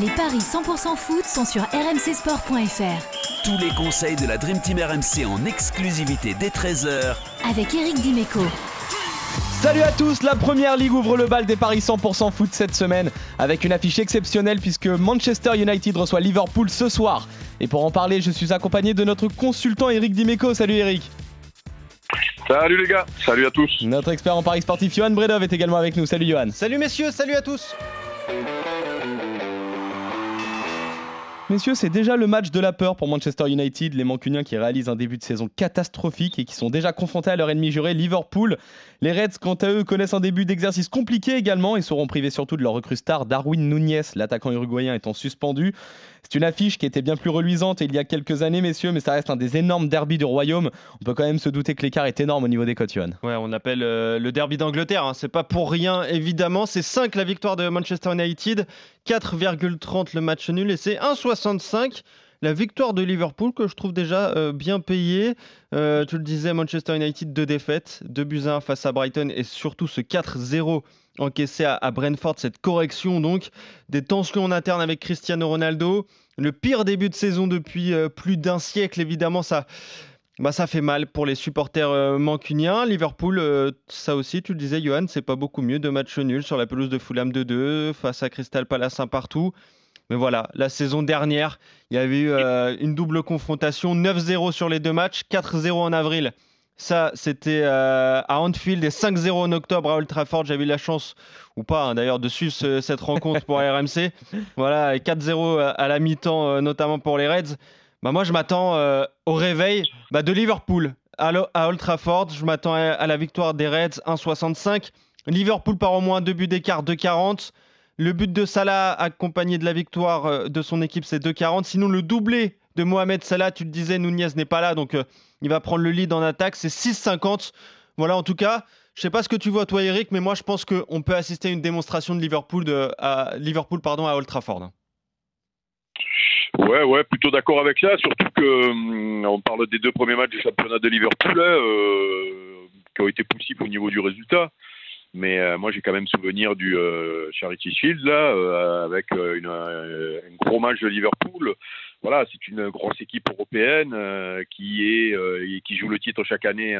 Les paris 100% foot sont sur rmcsport.fr. Tous les conseils de la Dream Team RMC en exclusivité dès 13h Avec Eric Dimeco. Salut à tous, la première ligue ouvre le bal des paris 100% foot cette semaine avec une affiche exceptionnelle puisque Manchester United reçoit Liverpool ce soir. Et pour en parler, je suis accompagné de notre consultant Eric Dimeco. Salut Eric. Salut les gars, salut à tous. Notre expert en paris sportif Johan Bredov est également avec nous. Salut Johan. Salut messieurs, salut à tous. Messieurs, c'est déjà le match de la peur pour Manchester United, les Mancuniens qui réalisent un début de saison catastrophique et qui sont déjà confrontés à leur ennemi juré Liverpool. Les Reds, quant à eux, connaissent un début d'exercice compliqué également et seront privés surtout de leur recrue star Darwin Nunez, l'attaquant uruguayen étant suspendu. C'est une affiche qui était bien plus reluisante il y a quelques années, messieurs, mais ça reste un des énormes derbys du royaume. On peut quand même se douter que l'écart est énorme au niveau des cotes. Ouais, on appelle euh, le derby d'Angleterre. Hein. C'est pas pour rien, évidemment. C'est 5 la victoire de Manchester United, 4,30 le match nul et c'est 1,65 la victoire de Liverpool que je trouve déjà euh, bien payée. Euh, tu le disais, Manchester United, deux défaites, 2 buts 1 face à Brighton et surtout ce 4-0 encaissé à, à, Brentford, cette correction donc, des tensions en interne avec Cristiano Ronaldo. Le pire début de saison depuis euh, plus d'un siècle, évidemment, ça, bah, ça fait mal pour les supporters mancuniens. Liverpool, ça aussi, tu le disais, Johan, c'est pas beaucoup mieux. de matchs nuls sur la pelouse de Fulham 2-2, face à Crystal Palace un partout. Mais voilà, la saison dernière, il y avait eu euh, une double confrontation, 9-0 sur les deux matchs, 4-0 en avril. Ça, c'était euh, à Anfield et 5-0 en octobre à Old Trafford. J'avais eu la chance, ou pas hein, d'ailleurs, de suivre cette rencontre pour RMC. Voilà, 4-0 à la mi-temps, euh, notamment pour les Reds. Bah, moi, je m'attends au réveil bah, de Liverpool à, Old Trafford. Je m'attends à, la victoire des Reds 1-65. Liverpool par au moins deux buts d'écart 2-40. Le but de Salah accompagné de la victoire euh, de son équipe, c'est 2,40. Sinon, le doublé de Mohamed Salah, tu le disais, Nunez n'est pas là, donc euh, il va prendre le lead en attaque, c'est 6,50. Voilà, en tout cas, je sais pas ce que tu vois toi, Eric, mais moi je pense qu'on peut assister à une démonstration de Liverpool, à, Liverpool à Old Trafford. Ouais, ouais, plutôt d'accord avec ça, surtout que hum, on parle des deux premiers matchs du championnat de Liverpool, hein, euh, qui ont été poussifs au niveau du résultat. Mais euh, moi, j'ai quand même souvenir du euh, Charity Shield, là, euh, avec une, un gros match de Liverpool. Voilà, c'est une grosse équipe européenne qui, est, qui joue le titre chaque année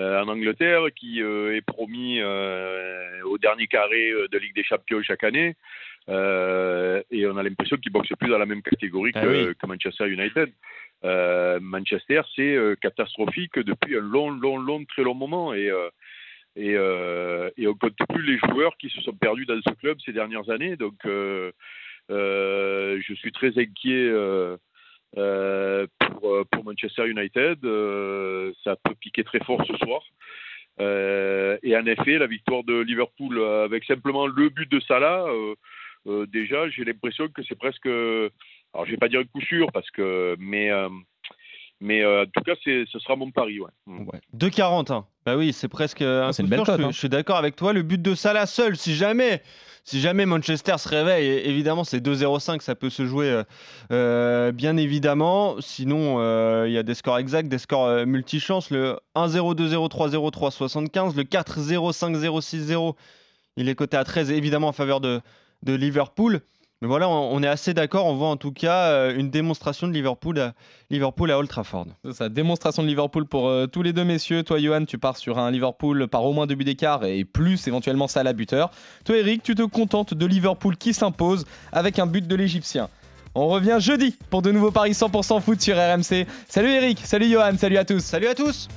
en Angleterre, qui est promis au dernier carré de Ligue des Champions chaque année. et on a l'impression qu'ils boxent plus dans la même catégorie ah que, que Manchester United. Manchester, c'est catastrophique depuis un long, long, long, très long moment. Et et, euh, et on ne compte plus les joueurs qui se sont perdus dans ce club ces dernières années. Donc, euh, euh, je suis très inquiet pour, Manchester United. ça peut piquer très fort ce soir. et en effet, la victoire de Liverpool avec simplement le but de Salah, déjà, j'ai l'impression que c'est presque. Alors, je vais pas dire un coup sûr, parce que, mais mais euh, en tout cas, ce sera mon pari. Ouais. Mm. ouais. 2,40. Hein. Bah oui, c'est presque. Ah, c'est une belle Je, suis d'accord avec toi. Le but de Salah seul, si jamais, si jamais Manchester se réveille, évidemment, c'est 2,05. Ça peut se jouer, euh, euh, bien évidemment. Sinon, il y a des scores exacts, des scores multichances. Le 1-0, 2-0, 3-0, 3-75. Le 4-0, 5-0, 6-0. Il est coté à 13, évidemment, en faveur de, de Liverpool. Mais voilà, on, est assez d'accord. On voit en tout cas euh, une démonstration de Liverpool à, Liverpool à Old Trafford. Ça, démonstration de Liverpool pour euh, tous les deux messieurs. Toi, Johan, tu pars sur un Liverpool par au moins deux buts d'écart et plus éventuellement ça à la buteur. Toi, Eric, tu te contentes de Liverpool qui s'impose avec un but de l'Égyptien. On revient jeudi pour de nouveaux paris 100% foot sur RMC. Salut Eric, salut Johan, salut à tous. Salut à tous.